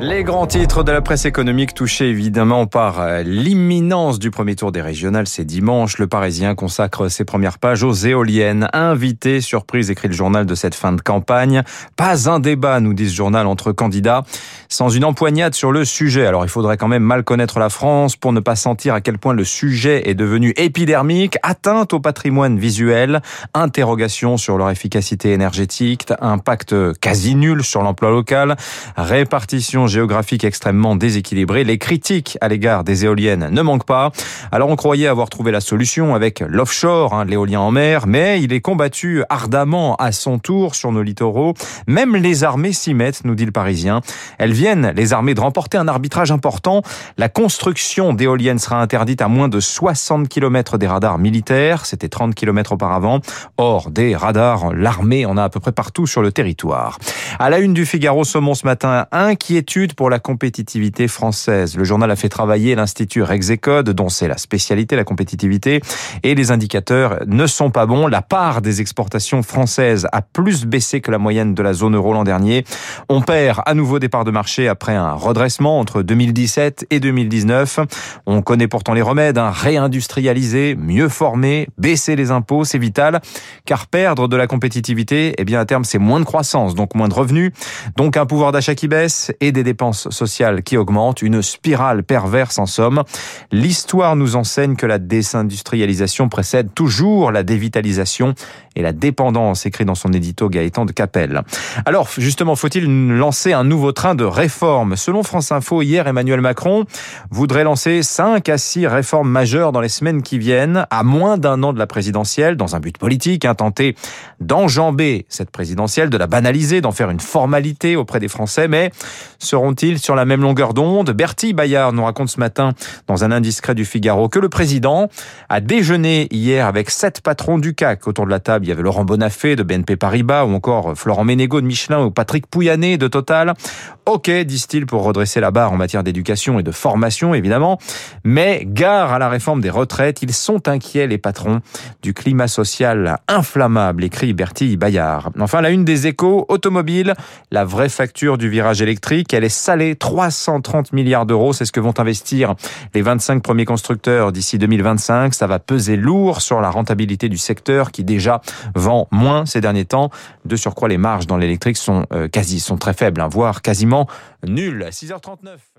Les grands titres de la presse économique touchés évidemment par euh, l'imminence du premier tour des régionales, c'est dimanche. Le Parisien consacre ses premières pages aux éoliennes. Invité, surprise, écrit le journal de cette fin de campagne. Pas un débat, nous dit ce journal, entre candidats, sans une empoignade sur le sujet. Alors il faudrait quand même mal connaître la France pour ne pas sentir à quel point le sujet est devenu épidermique, atteinte au patrimoine visuel, interrogation sur leur efficacité énergétique, impact quasi nul sur l'emploi local, répartition géographique extrêmement déséquilibrée. Les critiques à l'égard des éoliennes ne manquent pas. Alors on croyait avoir trouvé la solution avec l'offshore, hein, l'éolien en mer, mais il est combattu ardemment à son tour sur nos littoraux. Même les armées s'y mettent, nous dit le Parisien. Elles les armées, de remporter un arbitrage important. La construction d'éoliennes sera interdite à moins de 60 km des radars militaires. C'était 30 km auparavant. Or, des radars, l'armée en a à peu près partout sur le territoire. À la une du Figaro Saumon ce matin, inquiétude pour la compétitivité française. Le journal a fait travailler l'Institut Rexecode, dont c'est la spécialité, la compétitivité, et les indicateurs ne sont pas bons. La part des exportations françaises a plus baissé que la moyenne de la zone euro l'an dernier. On perd à nouveau des parts de marché après un redressement entre 2017 et 2019. On connaît pourtant les remèdes, hein. réindustrialiser, mieux former, baisser les impôts, c'est vital, car perdre de la compétitivité, eh bien à terme c'est moins de croissance, donc moins de revenus, donc un pouvoir d'achat qui baisse et des dépenses sociales qui augmentent, une spirale perverse en somme. L'histoire nous enseigne que la désindustrialisation précède toujours la dévitalisation et la dépendance, écrit dans son édito Gaëtan de Capelle. Alors, justement, faut-il lancer un nouveau train de réforme Selon France Info, hier, Emmanuel Macron voudrait lancer 5 à 6 réformes majeures dans les semaines qui viennent, à moins d'un an de la présidentielle, dans un but politique, hein, tenter d'enjamber cette présidentielle, de la banaliser, d'en faire une formalité auprès des Français, mais seront-ils sur la même longueur d'onde? Bertie Bayard nous raconte ce matin, dans un indiscret du Figaro, que le président a déjeuné hier avec sept patrons du CAC autour de la table. Il y avait Laurent Bonafé de BNP Paribas, ou encore Florent Ménégo de Michelin, ou Patrick Pouyanné de Total. Ok, disent-ils, pour redresser la barre en matière d'éducation et de formation, évidemment. Mais gare à la réforme des retraites, ils sont inquiets, les patrons, du climat social inflammable, écrit Bertie Bayard. Enfin, la une des échos, automobile, la vraie facture du virage électrique, elle est salée, 330 milliards d'euros, c'est ce que vont investir les 25 premiers constructeurs d'ici 2025. Ça va peser lourd sur la rentabilité du secteur qui déjà vend moins ces derniers temps. De surcroît, les marges dans l'électrique sont euh, quasi, sont très faibles, hein, voire quasiment nulles. 6h39.